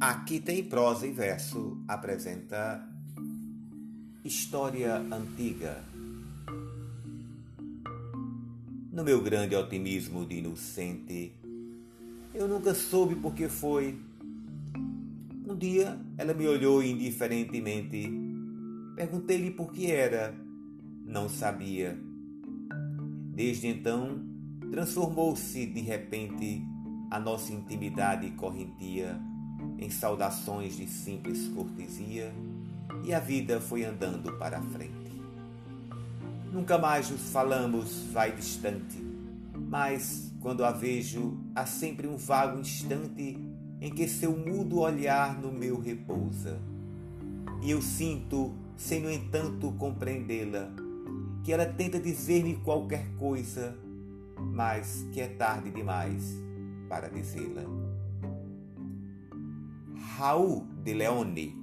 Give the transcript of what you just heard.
Aqui tem prosa e verso apresenta História Antiga. No meu grande otimismo de inocente, eu nunca soube por que foi. Um dia ela me olhou indiferentemente. Perguntei-lhe por que era. Não sabia. Desde então, transformou-se de repente a nossa intimidade correntia em saudações de simples cortesia e a vida foi andando para a frente. Nunca mais nos falamos, vai distante, mas quando a vejo, há sempre um vago instante em que seu mudo olhar no meu repousa. E eu sinto, sem no entanto compreendê-la, que ela tenta dizer-me qualquer coisa, mas que é tarde demais para dizê-la. Raul de Leone.